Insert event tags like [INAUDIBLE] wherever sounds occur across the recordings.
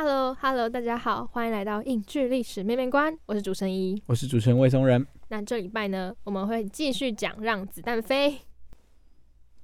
Hello，大家好，欢迎来到影剧历史面面观，我是主持人一，我是主持人魏松仁。那这礼拜呢，我们会继续讲《让子弹飞》。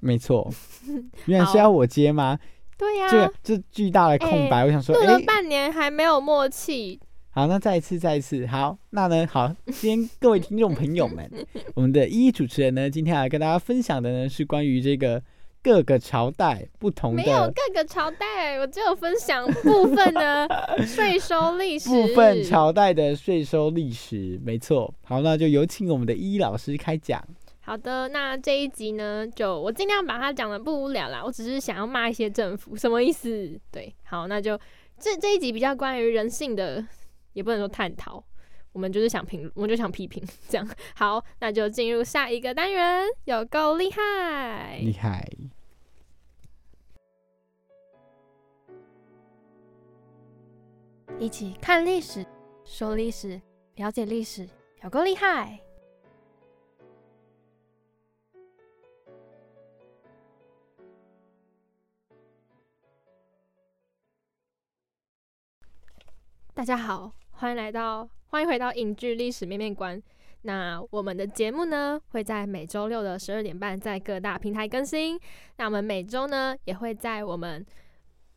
没错，[LAUGHS] 原来是要我接吗？对呀，这这巨大的空白，我想说，录了半年还没有默契。好，那再一次，再一次，好，那呢，好，今天各位听众朋友们，[LAUGHS] 我们的一主持人呢，今天来跟大家分享的呢，是关于这个。各个朝代不同的，没有各个朝代，我只有分享部分的 [LAUGHS] 税收历史。部分朝代的税收历史，没错。好，那就有请我们的伊老师开讲。好的，那这一集呢，就我尽量把它讲的不无聊啦。我只是想要骂一些政府，什么意思？对，好，那就这这一集比较关于人性的，也不能说探讨。我们就是想评，我们就想批评，这样好，那就进入下一个单元，有够厉害，厉害，一起看历史，说历史，了解历史，有够厉害。大家好，欢迎来到。欢迎回到影剧历史面面观。那我们的节目呢，会在每周六的十二点半在各大平台更新。那我们每周呢，也会在我们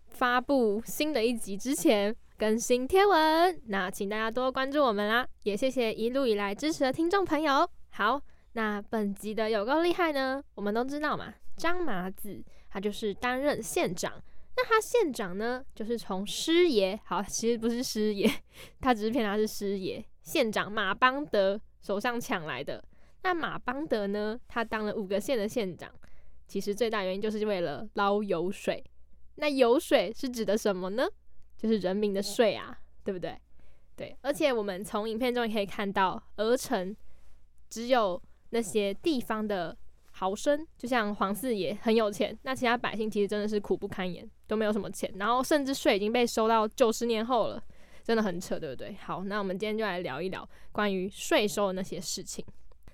发布新的一集之前更新贴文。那请大家多关注我们啦，也谢谢一路以来支持的听众朋友。好，那本集的有够厉害呢？我们都知道嘛，张麻子他就是担任县长。那他县长呢，就是从师爷，好，其实不是师爷，他只是骗他是师爷。县长马邦德手上抢来的。那马邦德呢，他当了五个县的县长，其实最大原因就是为了捞油水。那油水是指的什么呢？就是人民的税啊，对不对？对，而且我们从影片中也可以看到，鹅城只有那些地方的。豪绅就像黄四爷很有钱，那其他百姓其实真的是苦不堪言，都没有什么钱，然后甚至税已经被收到九十年后了，真的很扯，对不对？好，那我们今天就来聊一聊关于税收的那些事情。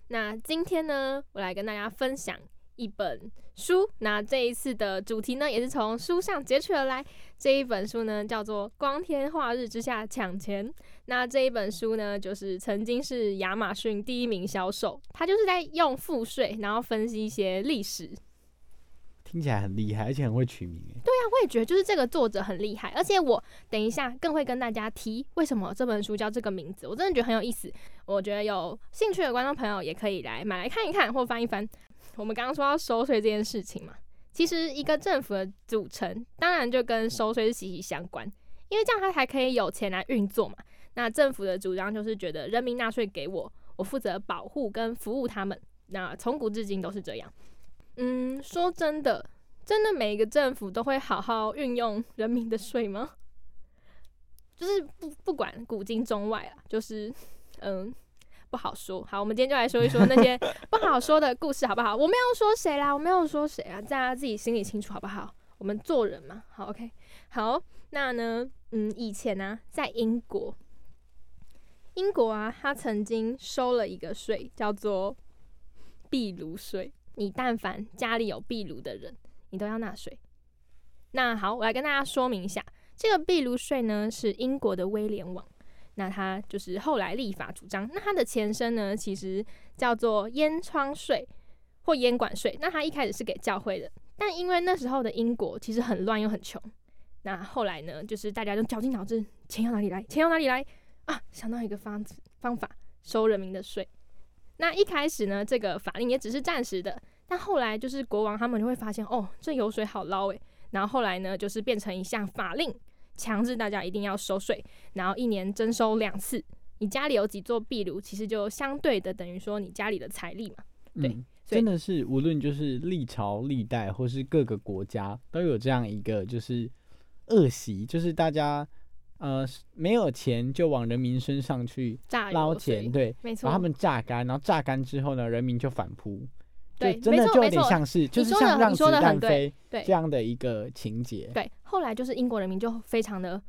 那今天呢，我来跟大家分享。一本书，那这一次的主题呢，也是从书上截取而来。这一本书呢，叫做《光天化日之下抢钱》。那这一本书呢，就是曾经是亚马逊第一名销售，他就是在用赋税，然后分析一些历史。听起来很厉害，而且很会取名。对呀，我也觉得就是这个作者很厉害，而且我等一下更会跟大家提为什么这本书叫这个名字，我真的觉得很有意思。我觉得有兴趣的观众朋友也可以来买来看一看，或翻一翻。我们刚刚说到收税这件事情嘛，其实一个政府的组成，当然就跟收税是息息相关，因为这样它才可以有钱来运作嘛。那政府的主张就是觉得人民纳税给我，我负责保护跟服务他们。那从古至今都是这样。嗯，说真的，真的每一个政府都会好好运用人民的税吗？就是不不管古今中外啊，就是嗯。不好说，好，我们今天就来说一说那些 [LAUGHS] 不好说的故事，好不好？我没有说谁啦，我没有说谁啊，大家自己心里清楚，好不好？我们做人嘛，好，OK，好，那呢，嗯，以前呢，在英国，英国啊，他曾经收了一个税，叫做壁炉税。你但凡家里有壁炉的人，你都要纳税。那好，我来跟大家说明一下，这个壁炉税呢，是英国的威廉王。那他就是后来立法主张，那他的前身呢，其实叫做烟窗税或烟管税。那他一开始是给教会的，但因为那时候的英国其实很乱又很穷，那后来呢，就是大家就绞尽脑汁，钱要哪里来？钱要哪里来啊？想到一个方子方法，收人民的税。那一开始呢，这个法令也只是暂时的，但后来就是国王他们就会发现，哦，这油水好捞诶。然后后来呢，就是变成一项法令，强制大家一定要收税，然后一年征收两次。你家里有几座壁炉，其实就相对的等于说你家里的财力嘛。对，嗯真的是无论就是历朝历代或是各个国家都有这样一个就是恶习，就是大家呃没有钱就往人民身上去捞钱，对，没错然后他们榨干，然后榨干之后呢，人民就反扑，对真的就有点像是就是像让子弹飞对这样的一个情节。对，后来就是英国人民就非常的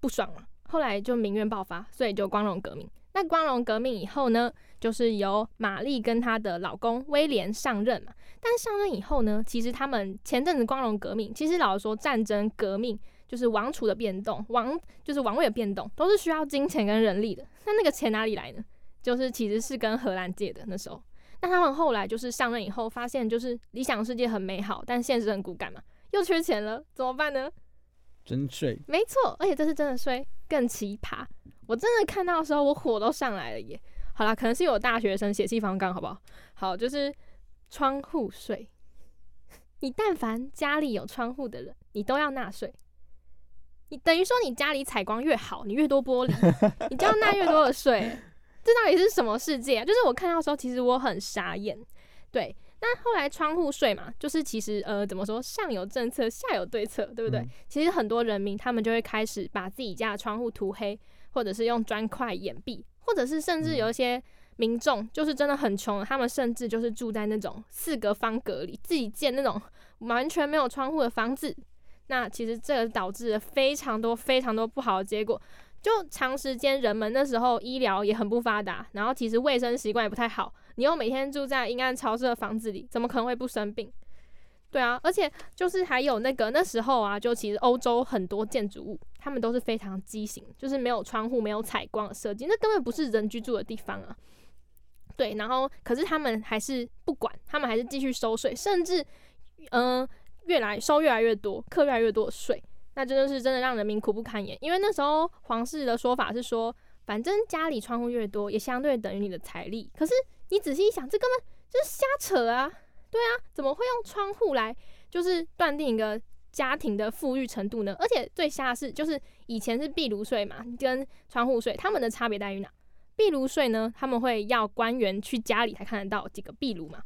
不爽嘛，后来就民怨爆发，所以就光荣革命。那光荣革命以后呢，就是由玛丽跟她的老公威廉上任嘛。但上任以后呢，其实他们前阵子光荣革命，其实老实说，战争革命就是王储的变动，王就是王位的变动，都是需要金钱跟人力的。那那个钱哪里来呢？就是其实是跟荷兰借的那时候。那他们后来就是上任以后，发现就是理想世界很美好，但现实很骨感嘛，又缺钱了，怎么办呢？征税，没错，而且这是真的税更奇葩，我真的看到的时候，我火都上来了耶。好啦，可能是有大学生血气方刚，好不好？好，就是窗户税。你但凡家里有窗户的人，你都要纳税。你等于说你家里采光越好，你越多玻璃，[LAUGHS] 你就要纳越多的税。这到底是什么世界啊？就是我看到的时候，其实我很傻眼。对，那后来窗户税嘛，就是其实呃怎么说，上有政策，下有对策，对不对？嗯其实很多人民他们就会开始把自己家的窗户涂黑，或者是用砖块掩蔽，或者是甚至有一些民众就是真的很穷，他们甚至就是住在那种四个方格里，自己建那种完全没有窗户的房子。那其实这个导致了非常多非常多不好的结果。就长时间，人们那时候医疗也很不发达，然后其实卫生习惯也不太好。你又每天住在阴暗潮湿的房子里，怎么可能会不生病？对啊，而且就是还有那个那时候啊，就其实欧洲很多建筑物，他们都是非常畸形，就是没有窗户、没有采光的设计，那根本不是人居住的地方啊。对，然后可是他们还是不管，他们还是继续收税，甚至嗯、越来收越来越多，课越来越多的税。那真的是真的让人民苦不堪言。因为那时候皇室的说法是说，反正家里窗户越多，也相对等于你的财力。可是你仔细一想，这根本就是瞎扯啊！对啊，怎么会用窗户来就是断定一个家庭的富裕程度呢？而且最瞎的是，就是以前是壁炉税嘛，跟窗户税，他们的差别在于哪？壁炉税呢，他们会要官员去家里才看得到几个壁炉嘛。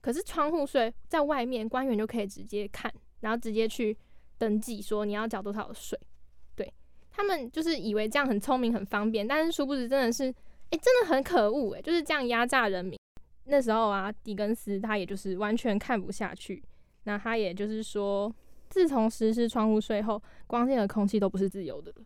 可是窗户税在外面，官员就可以直接看，然后直接去登记说你要缴多少税。对他们就是以为这样很聪明很方便，但是殊不知真的是，诶、真的很可恶诶、就是这样压榨人民。那时候啊，狄更斯他也就是完全看不下去，那他也就是说，自从实施窗户税后，光线和空气都不是自由的了。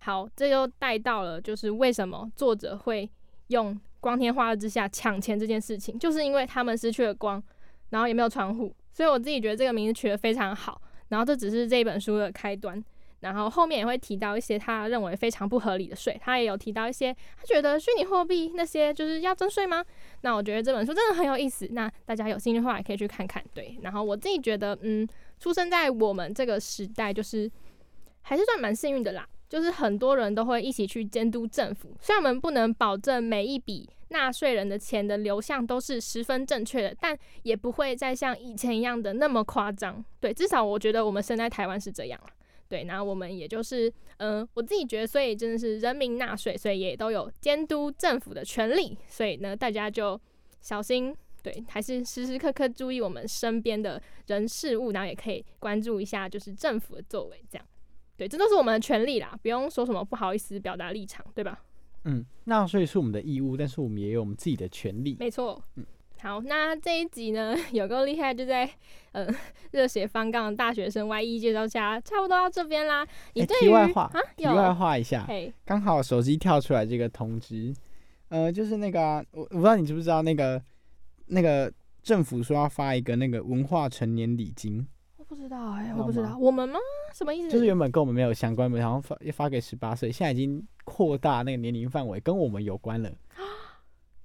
好，这又带到了就是为什么作者会用光天化日之下抢钱这件事情，就是因为他们失去了光，然后也没有窗户，所以我自己觉得这个名字取得非常好。然后这只是这一本书的开端，然后后面也会提到一些他认为非常不合理的税，他也有提到一些他觉得虚拟货币那些就是要征税吗？那我觉得这本书真的很有意思，那大家有兴趣的话也可以去看看。对，然后我自己觉得，嗯，出生在我们这个时代，就是还是算蛮幸运的啦。就是很多人都会一起去监督政府，虽然我们不能保证每一笔纳税人的钱的流向都是十分正确的，但也不会再像以前一样的那么夸张。对，至少我觉得我们生在台湾是这样了。对，然后我们也就是，嗯、我自己觉得，所以真的是人民纳税，所以也都有监督政府的权利。所以呢，大家就小心，对，还是时时刻刻注意我们身边的人事物，然后也可以关注一下就是政府的作为，这样。对，这都是我们的权利啦，不用说什么不好意思表达立场，对吧？嗯，纳税是我们的义务，但是我们也有我们自己的权利。没错。嗯好，那这一集呢，[LAUGHS] 有够厉害，就在呃热血方刚的大学生 Y 一介绍下，差不多到这边啦。你对于、题外话啊，题外有，话一下，刚好手机跳出来这个通知，呃，就是那个啊、我我不知道你知不知道那个那个政府说要发一个那个文化成年礼金，我不知道哎、我不知道，我们吗？什么意思？就是原本跟我们没有相关，然后发发给十八岁，现在已经扩大那个年龄范围，跟我们有关了。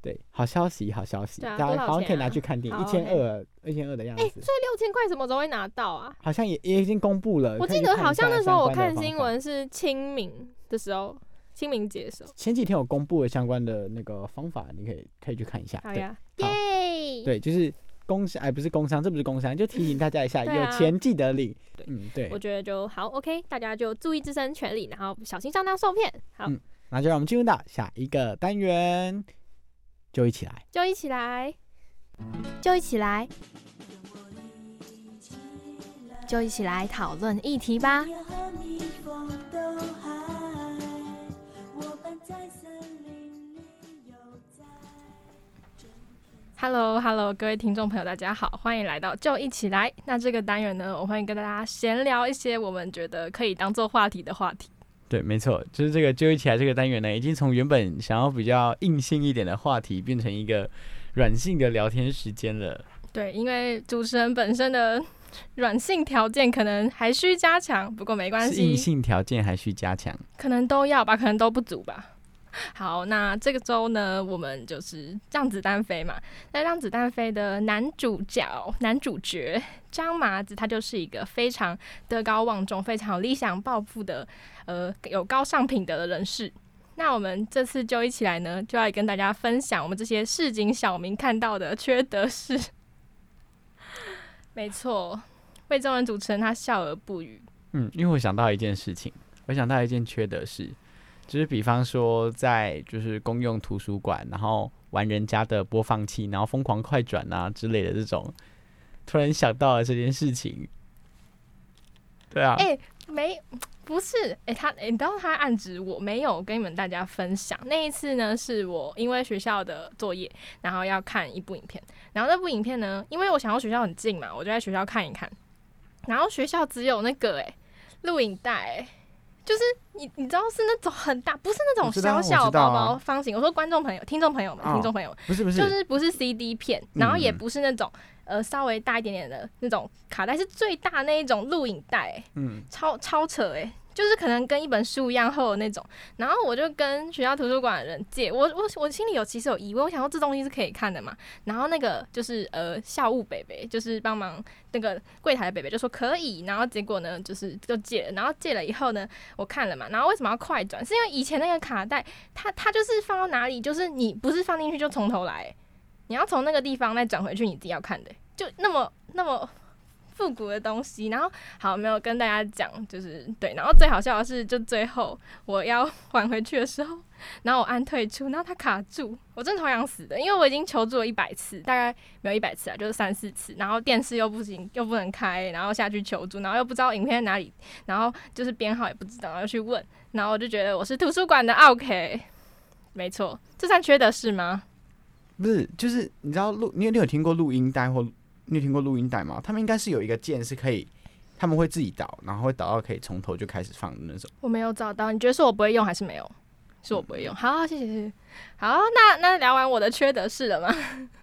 对，好消息，好消息，大家好像可以拿去看电影，一千二，一千二的样子哎、子，所以六千块什么时候会拿到啊？好像也也已经公布了。我记得好像那时候我看新，闻是清明的时候，清明节的时候。前几天我公布了相关的那个方法，你可以可以去看一下。对好呀，好耶！对，就是工商，哎，不是工商，这不是工商，就提醒大家一下，啊有钱记得领对。嗯，对我。觉得就好，OK，大家就注意自身权利，然后小心上当受骗。好，嗯那就让我们进入到下一个单元，就一起来。就一起来，就一起来，就一起来讨论议题吧。Hello，Hello，各位听众朋友，大家好，欢迎来到就一起来。那这个单元呢，我会跟大家闲聊一些我们觉得可以当做话题的话题。对，没错，就是这个揪一起来这个单元呢，已经从原本想要比较硬性一点的话题，变成一个软性的聊天时间了。对，因为主持人本身的软性条件可能还需加强，不过没关系硬，性条件还需加强。可能都要吧，可能都不足吧。好，那这个周呢，我们就是让子弹飞嘛。那让子弹飞的男主角、男主角张麻子，他就是一个非常德高望重、非常有理想抱负的，呃，有高尚品德的人士。那我们这次就一起来呢，就要跟大家分享我们这些市井小民看到的缺德事。[LAUGHS] 没错，魏中人主持人他笑而不语。嗯，因为我想到一件事情，我想到一件缺德事，就是比方说在就是公用图书馆，然后玩人家的播放器，然后疯狂快转啊之类的这种，突然想到了这件事情。对啊，哎、没，不是，哎、他，哎、你知道他暗指我没有跟你们大家分享。那一次呢，是我因为学校的作业，然后要看一部影片，然后那部影片呢，因为我想要学校很近嘛，我就在学校看一看，然后学校只有那个哎录影带、哎就是你你知道是那种很大，不是那种小小我知道啊。薄薄方形。我说观众朋友、听众朋友们、哦。听众朋友们，不是不是，就是不是 CD 片，然后也嗯不是那种呃稍微大一点点的那种卡带，是最大那一种录影带、超超扯诶、就是可能跟一本书一样厚的那种。然后我就跟学校图书馆的人借，我我我心里有其实有疑问，我想说这东西是可以看的嘛。然后那个就是呃校务北北，就是帮忙那个柜台的北北就说可以，然后结果呢就是就借了，然后借了以后呢我看了嘛，然后为什么要快转？是因为以前那个卡带它它就是放到哪里，就是你不是放进去就从头来、你要从那个地方再转回去你自己要看的、就那么那么。复古的东西，然后好，没有跟大家讲，就是对，然后最好笑的是，就最后我要还回去的时候，然后我按退出，然后它卡住，我真的超想死的，因为我已经求助了一百次，大概没有一百次啊，就是三四次，然后电视又不行，又不能开，然后下去求助，然后又不知道影片在哪里，然后就是编号也不知道，然后去问，然后我就觉得我是图书馆的 OK，没错，这算缺德事吗？不是，就是你知道录，你有你有听过录音带或你有听过录音带吗？他们应该是有一个键是可以，他们会自己导，然后会导到可以从头就开始放的那种。我没有找到，你觉得是我不会用还是没有？是我不会用。好，谢谢谢谢。好，那那聊完我的缺德事了吗？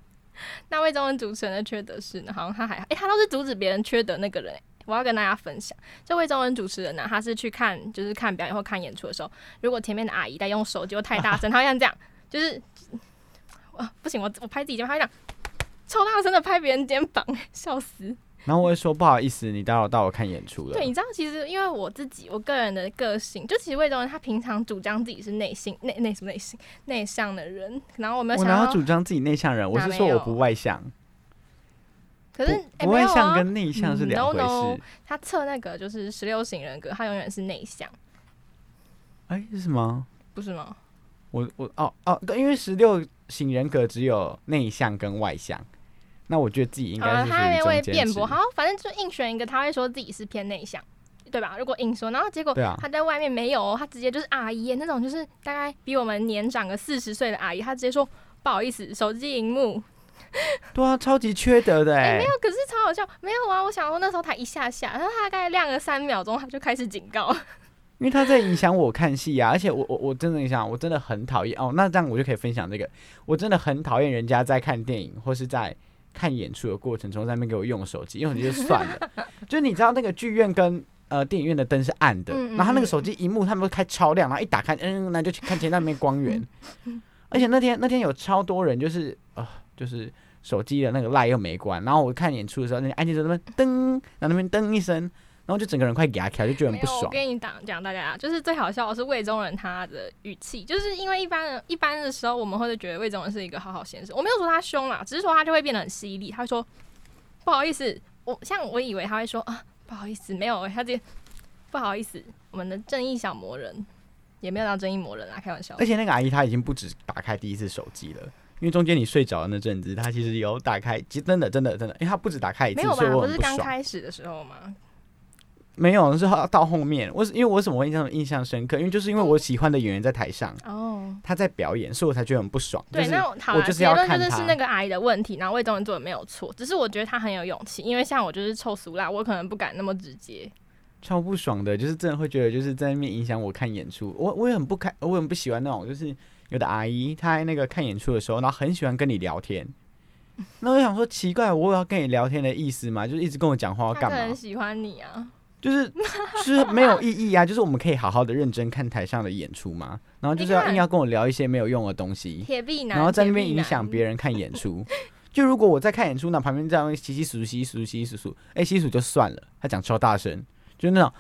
[LAUGHS] 那魏中文主持人的缺德事呢？好像他还诶、他都是阻止别人缺德那个人、我要跟大家分享，这魏中文主持人呢，他是去看就是看表演或看演出的时候，如果前面的阿姨在用手机或太大声，他会像这样，就是啊不行，我我拍自己肩膀，他会这样超大声的拍别人肩膀，[LAUGHS] 笑死。然后我会说不好意思，你打扰到我看演出了。对，你知道，其实因为我自己我个人的个性，就其实魏东人他平常主张自己是内心内内什么内心内向的人，然后我没有我哪有想到，主张自己内向人？我是说我不外向，可是外向啊，跟内向是嗯两回 no, no 事。他测那个就是十六型人格，他永远是内向，哎、是什么？不是吗？我我哦哦，对，因为十六型人格只有内向跟外向，那我觉得自己应，该是属他还没于中间值为辩驳，好，反正就硬选一个，他会说自己是偏内向。对吧？如果硬说，然后结果他在外面没有哦，他直接就是阿姨那种，就是大概比我们年长个四十岁的阿姨，他直接说不好意思，手机荧幕对啊，超级缺德的哎、[LAUGHS] 哎、没有，可是超好笑。没有啊，我想说那时候他一下下，然后他大概亮了三秒钟，他就开始警告。[LAUGHS] 因为他在影响我看戏啊，而且我我我真的想，我真的很讨厌哦。那这样我就可以分享这个，我真的很讨厌人家在看电影或是在看演出的过程中在那边给我用手机，用手机就算了，[LAUGHS] 就是你知道那个剧院跟呃电影院的灯是暗的，嗯嗯然后他那个手机荧幕他们都开超亮，然后一打开，嗯，那就去看前那边光源。而且那天那天有超多人，就是呃，就是手机的那个赖又没关，然后我看演出的时候，那安静在那边噔，然后那边噔一声，然后就整个人快压起来，就觉得很不爽。跟你讲讲大家，就是最好笑的是魏忠人他的语气，就是因为一般人一般的时候，我们会觉得魏忠人是一个好好先生，我没有说他凶啦，只是说他就会变得很犀利，他会说不好意思，我像我以为他会说啊不好意思，没有，他直接不好意思，我们的正义小魔人也没有当正义魔人啊，开玩笑而。且那个阿姨她已经不止打开第一次手机了，因为中间你睡着的那阵子，她其实有打开，其实真的真的真的，因为她不止打开一次，没有吧所以？我不是刚。开始的时候吗？没有，是到到后面，我是因为我为什么会印象印象深刻？因为就是因为我喜欢的演员在台上，哦，他在表演，所以我才觉得很不爽。对，就是那我好啦，我就是结论就是要看他是那个阿姨的问题，然后魏忠人做的没有错，只是我觉得他很有勇气，因为像我就是臭俗辣，我可能不敢那么直接。超不爽的，就是真的会觉得就是在那边影响我看演出。我我也很不开，我很不喜欢那种就是有的阿姨她在那个看演出的时候，然后很喜欢跟你聊天。[LAUGHS] 那我想说奇怪，我有要跟你聊天的意思吗？就是一直跟我讲话要干嘛他可能？喜欢你啊，就是 [LAUGHS] 就是没有意义啊！就是我们可以好好的认真看台上的演出嘛，然后就是要硬要跟我聊一些没有用的东西，铁臂男，然后在那边影响别人看演出。就如果我在看演出，那旁边这样稀稀疏疏、稀稀疏疏、稀稀疏疏，哎，稀疏就算了，他讲超大声，就是那种，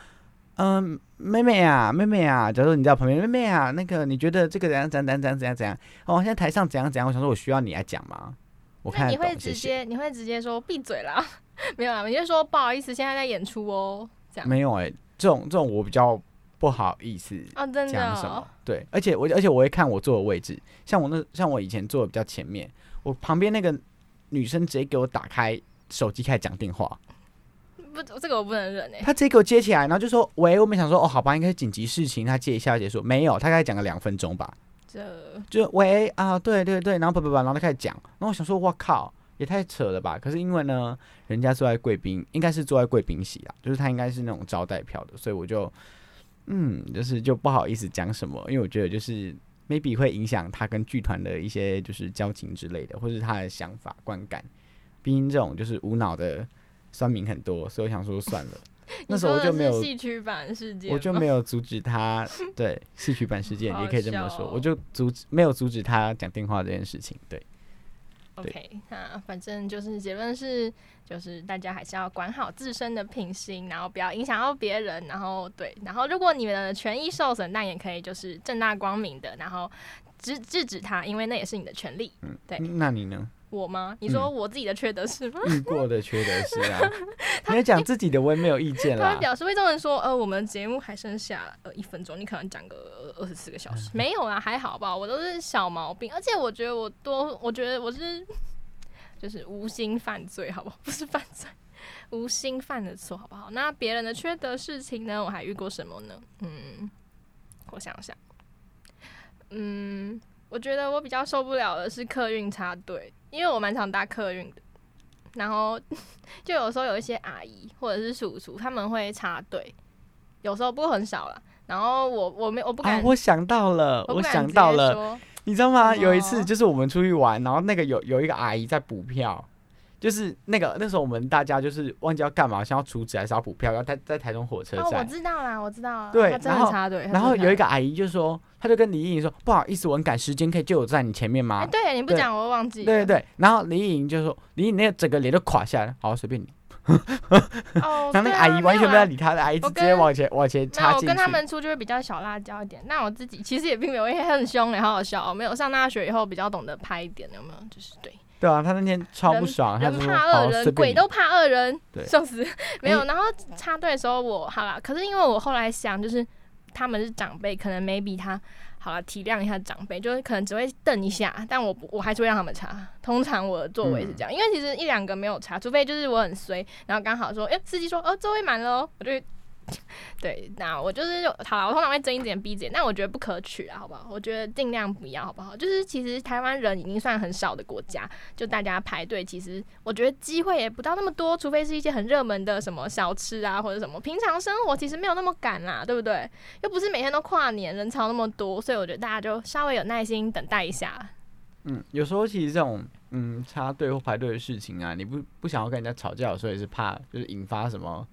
嗯，妹妹啊，妹妹啊，假如说你在旁边，妹妹啊，那个你觉得这个怎样怎样怎样怎样怎样怎样？哦，现在台上怎样怎样？我想说，我需要你来讲吗？我看你会直。接你会直接说闭嘴啦？[LAUGHS] 没有啦，你就说不好意思，现在在演出哦，这样。没有哎、这种这种我比较不好意思哦，真的讲什么。哦，？对，而且我而且我会看我坐的位置，像我那像我以前坐的比较前面，我旁边那个女生直接给我打开手机开始讲电话，不，这个我不能忍哎。她直接给我接起来，然后就说喂，我们想说哦好吧，应该是紧急事情，她接一下结束，没有，她大概讲了两分钟吧，这就喂啊对对对，然后叭叭叭，然后她开始讲，然后我想说我靠。也太扯了吧！可是因为呢，人家坐在贵宾，应该是坐在贵宾席啊，就是他应该是那种招待票的，所以我就，嗯，就是就不好意思讲什么，因为我觉得就是 maybe 会影响他跟剧团的一些就是交情之类的，或是他的想法观感。毕竟这种就是无脑的酸民很多，所以我想说算了。[LAUGHS] 那时候我就没有，戏曲版事件，我就没有阻止他，对 [LAUGHS] 戏曲版事件也可以这么说，哦我就阻止没有阻止他讲电话这件事情。对，OK，那反正就是结论是，就是大家还是要管好自身的品行，然后不要影响到别人，然后对，然后如果你们的权益受损，但也可以就是正大光明的，然后制制止他，因为那也是你的权利。嗯对嗯那你呢？我吗？你说我自己的缺德是吗？遇过的缺德事啊，[LAUGHS] 你要讲自己的，我也没有意见啦他会。表示魏中人说，呃，我们节目还剩下呃一分钟，你可能讲个二十四个小嗯时，没有啦，还好吧，我都是小毛病，而且我觉得我多，我觉得我是就是无心犯罪，好不好？不是犯罪，[LAUGHS] 无心犯的错，好不好？那别人的缺德事情呢？我还遇过什么呢？嗯，我想想，嗯，我觉得我比较受不了的是客运插队，因为我蛮常搭客运的，然后 [LAUGHS] 就有时候有一些阿姨或者是叔叔他们会插队，有时候不过很少啦。然后我我没我不敢，啊，我想到了，我我不敢直接想到了，说你知道吗？有一次就是我们出去玩，然后那个有有一个阿姨在补票，就是那个那时候我们大家就是忘记要干嘛，想要储值还是要补票，然后在在台中火车哦，我。知道啦，我知道啦，对然后插队。然后有一个阿姨就说，她就跟李颖说：“不好意思，我很赶时间，可以就我在你前面吗哎，？”对，你不讲我会忘记。对对，对，然后李颖就说：“李颖那个整个脸都垮下来，好随便你。哦，[LAUGHS] 然后那个阿姨完全没有有啦理他的，阿姨直接往前往前插进去。我跟他们出就会比较小辣椒一点。那我自己其实也并没有，因为很凶也好好笑哦。没有上大学以后比较懂得拍一点，有没有？就是对，对啊，他那天超不爽，他人就说：“好怕恶人。鬼都怕恶人，对笑死。没有，哎然后插队的时候我好啦，可是因为我后来想，就是他们是长辈，可能 maybe 他好了体谅一下长辈，就是可能只会瞪一下，但我不我还是会让他们插。通常我的座位是这样，因为其实一两个没有插，除非就是我很衰，然后刚好说，哎、司机说，哦，座位满了哦，我就会。[LAUGHS] 对，那我就是好了，我通常会睁一只眼闭一只眼，但我觉得不可取啊，好不好？我觉得尽量不要，好不好？就是其实台湾人已经算很少的国家，就大家排队，其实我觉得机会也不到那么多，除非是一些很热门的什么小吃啊，或者什么。平常生活其实没有那么赶啦，对不对？又不是每天都跨年，人潮那么多，所以我觉得大家就稍微有耐心等待一下。嗯，有时候其实这种嗯插队或排队的事情啊，你不不想要跟人家吵架的时候，也是怕就是引发什么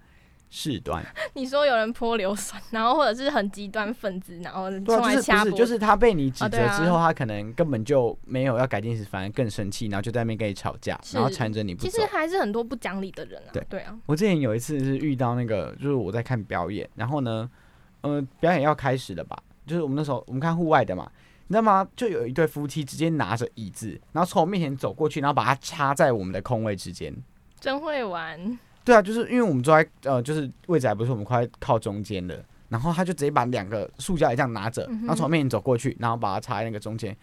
事端。[LAUGHS] 你说有人泼硫酸，然后或者是很极端分子，然后对啊，冲来就是不是掐脖子，就是他被你指责之后，他可能根本就没有要改进时，反而更生气，然后就在那边跟你吵架，然后缠着你其实。还是很多不讲理的人啊。对对啊，我之前有一次是遇到那个，就是我在看表演，然后呢，呃，表演要开始了吧？就是我们那时候我们看户外的嘛，你知道吗？就有一对夫妻直接拿着椅子，然后从我面前走过去，然后把它插在我们的空位之间。真会玩。对啊，就是因为我们坐在呃，就是位置还不是我们快靠中间的，然后他就直接把两个塑胶椅这样拿着，然后从我面前走过去，然后把它插在那个中间。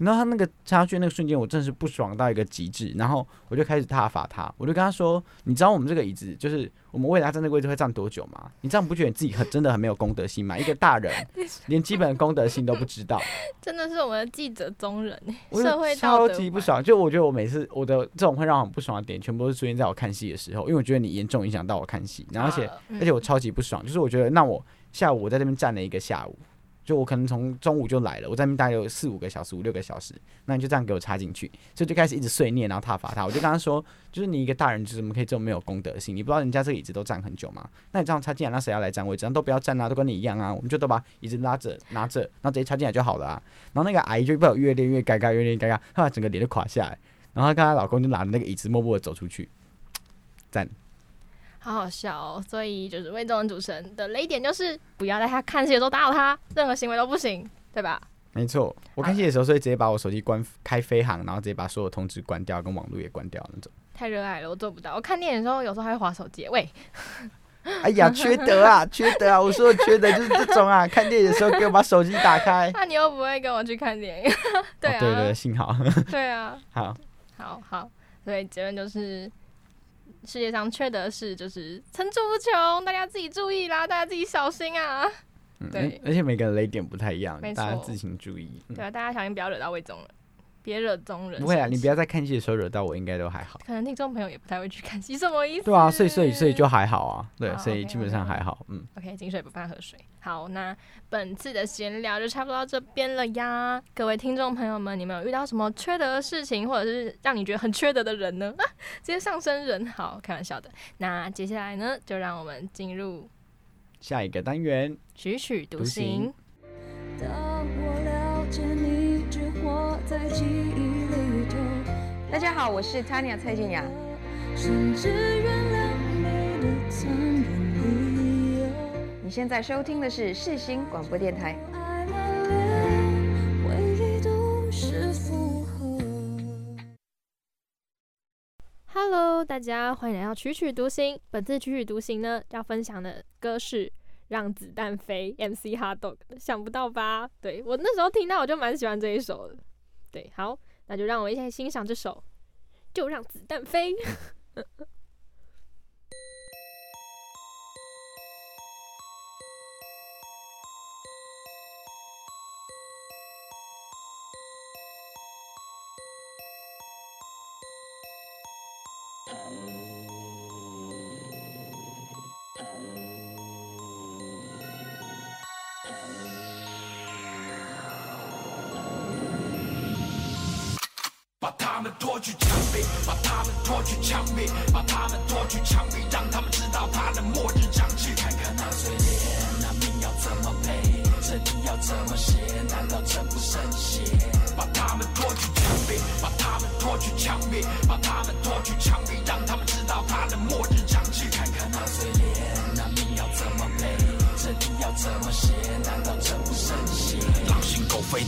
然后他那个插下去那个瞬间，我真的是不爽到一个极致，然后我就开始挞伐他，我就跟他说：“你知道我们这个椅子就是我们为了他站这个位置会站多久吗？你这样不觉得你自己很真的很没有公德心吗？一个大人 [LAUGHS] 连基本的公德心都不知道，[LAUGHS] 真的是我们的记者中人 [LAUGHS] 社会超。级不爽。就我觉得我每次我的这种会让我很不爽的点，全部都是出现在我看戏的时候，因为我觉得你严重影响到我看戏，然后而且。啊嗯而且我超级不爽，就是我觉得，那我下午我在这边站了一个下午，就我可能从中午就来了，我在那边大概有四五个小时、五六个小时，那你就这样给我插进去，所以就开始一直碎念，然后挞伐他。我就跟他说，就是你一个大人，就怎么可以这么没有公德心？你不知道人家这个椅子都站很久吗？那你这样插进来，那谁要来占位置？都不要站啊，都跟你一样啊，我们就都把椅子拉着拿着，然后直接插进来就好了啊。然后那个阿姨就被我越练越尴尬，越练越尴尬，后来整个脸就垮下来，然后她跟她老公就拿着那个椅子默默的走出去。站好好笑哦。所以就是魏忠文主持人的雷点就是不要在他看戏的时候打扰他，任何行为都不行，对吧？没错，我看戏的时候是会直接把我手机关开飞行，然后直接把所有通知关掉，跟网络也关掉那种。太热爱了，我做不到。我看电影的时候有时候还会划手机。喂，哎呀，缺德啊，缺德啊！我说的缺德就是这种啊，看电影的时候给我把手机打开。[LAUGHS] 那你又不会跟我去看电影？[LAUGHS] 对啊，哦、对对，幸好对啊，好。好好，所以结论就是，世界上缺德的事就是层出不穷，大家自己注意啦，大家自己小心啊。嗯，对而且每个人雷点不太一样大家自行注意。嗯对啊，大家小心不要惹到魏宗人，别惹中人。不会啊，你不要。在看戏的时候惹到我，应该都还好。可能听众朋友也不太会去看戏，什么意思？对啊，所以所以所以就还好啊，对，所以基本上还好。嗯，OK，井水不犯河水。好，那本次的闲聊就差不多到这边了呀。各位听众朋友们，你们有遇到什么缺德的事情，或者是让你觉得很缺德的人呢？啊，[LAUGHS] 直接上升人，好，开玩笑的。那接下来呢，就让我们进入下一个单元，曲曲独独行我了解你，只活在记忆里头，大家好，我是 Tanya 蔡健雅。甚至原谅你的残忍理由。你现在收听的是世新广播电台。爱难连回忆都是负荷。Hello，大家欢迎来到曲曲独行。本次曲曲独行呢，要分享的歌是《让子弹飞》MC Hot Dog，想不到吧？对我那时候听到我就蛮喜欢这一首的。对，好，那就让我一起欣赏这首《就让子弹飞》。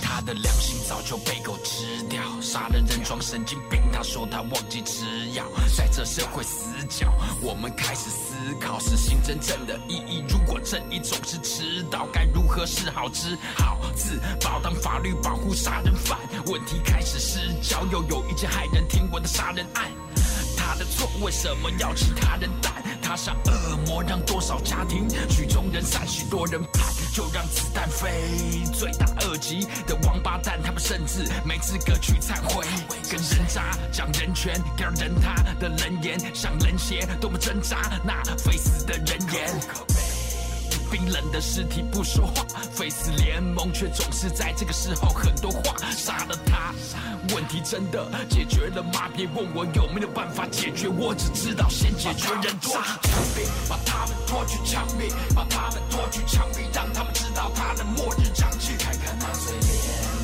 他的良心早就被狗吃掉。杀人人装神经病，他说他忘记吃药。在这社会死角，我们开始思考死刑真正的意义。如果正义总是迟到，该如何是好？只好自保，当法律保护杀人犯，问题开始失焦。又有一件骇人听闻的杀人案。他的错为什么要其他人担？他像恶魔，让多少家庭曲终人散，许多人盼，就让子弹飞。罪大恶极的王八蛋，他们甚至没资格去忏悔。跟人渣讲人权，给人他的人言像人血，多么挣扎，那非死的人言。冰冷的尸体不说话，非死联盟却总是在这个时候很多话杀了他。问题真的解决了吗？别问我有没有办法解决，我只知道先解决人渣。枪毙，把他们拖去枪毙，把他们拖去枪毙，让他们知道他的末日将近。看看那嘴脸，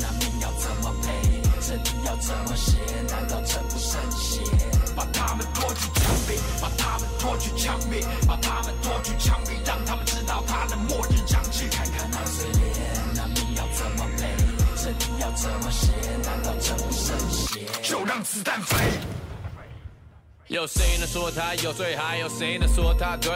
那命要怎么赔，身体要怎么写，难道这不圣血？把他们拖去枪毙，把他们拖去枪毙，把他们拖去枪毙，他们知道他的末日将至。看看那嘴脸，那命要怎么赔，身体要怎么写，难道这不圣贤？就让子弹飞。有谁能说他有罪？还有谁能说他对？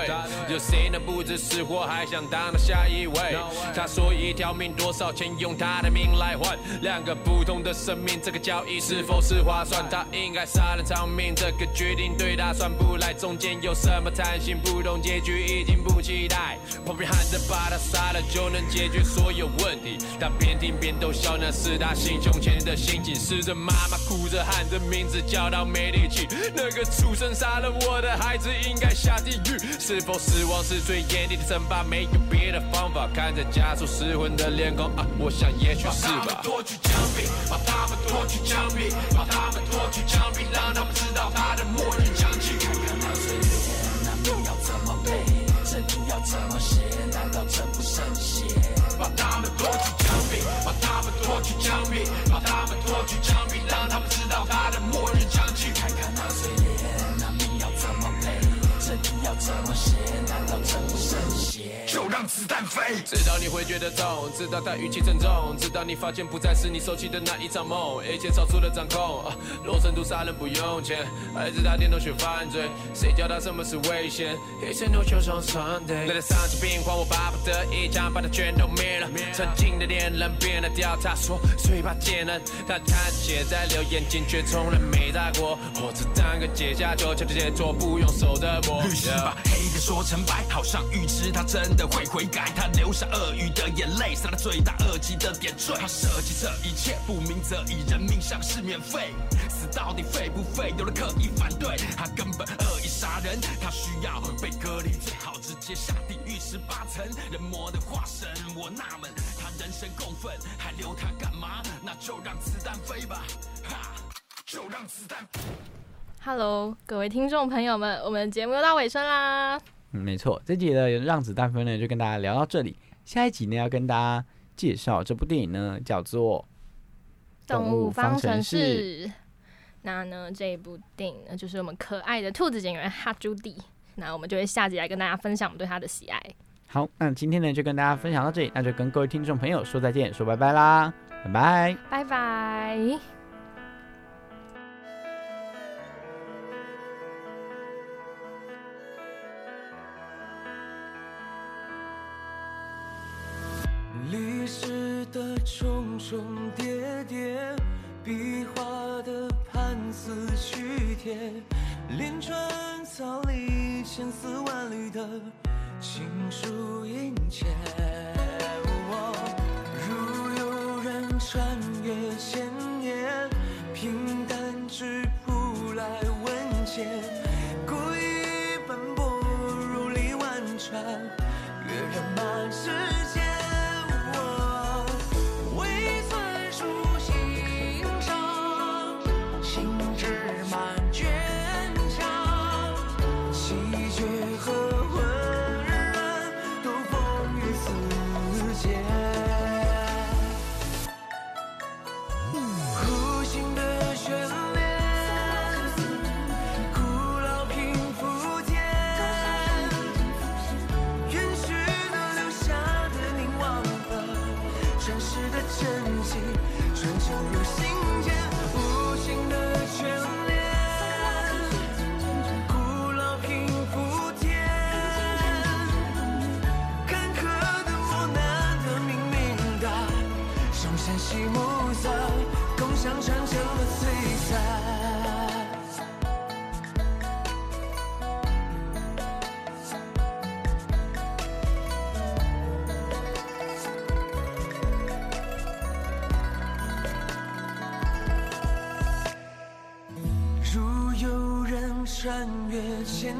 有谁能不知死活，还想当那下一位？他说一条命多少钱？用他的命来换两个不同的生命，这个交易是否是划算？他应该杀人偿命，这个决定对他算不来。中间有什么贪心？不懂结局已经不期待。旁边喊着把他杀了就能解决所有问题，他边听边逗笑，那是他心胸前的心情。试着妈妈哭着喊着名字，叫到没力气。那个畜生杀了我的孩子，应该下地狱。是否死亡是最严厉的惩罚？没有别的方法。看着家属失魂的脸孔啊，我想也许是吧。拖去枪毙，把他们拖去枪毙，把他们拖去枪毙，让他们知道他的末日将近。看看那嘴脸，那命要怎么赔，身体要怎么写，难道这不圣血？把他们拖去枪毙，把他们拖去枪毙，把他们拖去枪毙，让他们知道他的末日将近。看看那嘴脸，身体要怎么写，难道真不圣血？就让子弹飞。知道你会觉得痛，知道他语气沉重，知道你发现不再是你熟悉的那一场梦，一切超出了掌控。啊洛神都杀人不用钱，孩子他电动学犯罪，谁教他什么是危险？一切都就像 Sunday。来了丧心病狂，我巴不得一枪把他全都灭了。曾经的恋人变了调，他说嘴巴贱人，他看血在流，眼睛却从来没眨过。我只当个阶下囚，悄悄杰作，不用手的磨。律师把黑的说成白，好像预知他真的会悔改。他流下鳄鱼的眼泪，是他罪大恶极的点缀。他设计这一切，不明则已，人命像是免费。死到底费不费？有人刻意反对，他根本恶意杀人，他需要被隔离，最好直接下地狱十八层。人魔的化身，我纳闷，他人神共愤，还留他干嘛？那就让子弹飞吧，哈，就让子弹。飞 Hello，各位听众朋友们，我们的节目又到尾声啦。嗯，没错，这集的《让子弹飞》呢，就跟大家聊到这里。下一集呢，要跟大家介绍这部电影呢，叫做动物方程动物方程式。那呢，这一部电影呢，就是我们可爱的兔子警员哈朱迪。那我们就会下集来跟大家分享我们对他的喜爱。好，那今天呢就跟大家分享到这里，那就跟各位听众朋友说再见，说拜拜啦，拜拜。拜拜。重重叠叠，壁画的盘丝虚贴，连串草里千丝万缕的情书殷切。穿越千